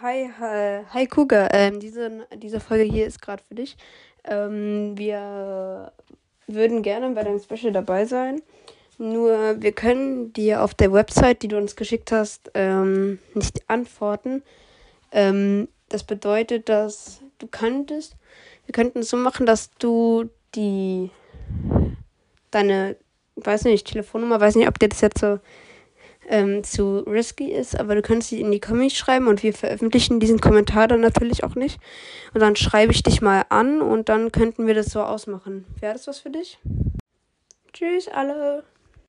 Hi, hi, hi Kuga. Ähm, diese, diese Folge hier ist gerade für dich. Ähm, wir würden gerne bei deinem Special dabei sein. Nur wir können dir auf der Website, die du uns geschickt hast, ähm, nicht antworten. Ähm, das bedeutet, dass du könntest, wir könnten es so machen, dass du die deine, weiß nicht, Telefonnummer, weiß nicht, ob dir das jetzt so ähm, zu risky ist, aber du kannst sie in die Comics schreiben und wir veröffentlichen diesen Kommentar dann natürlich auch nicht. Und dann schreibe ich dich mal an und dann könnten wir das so ausmachen. Wäre das was für dich? Tschüss alle.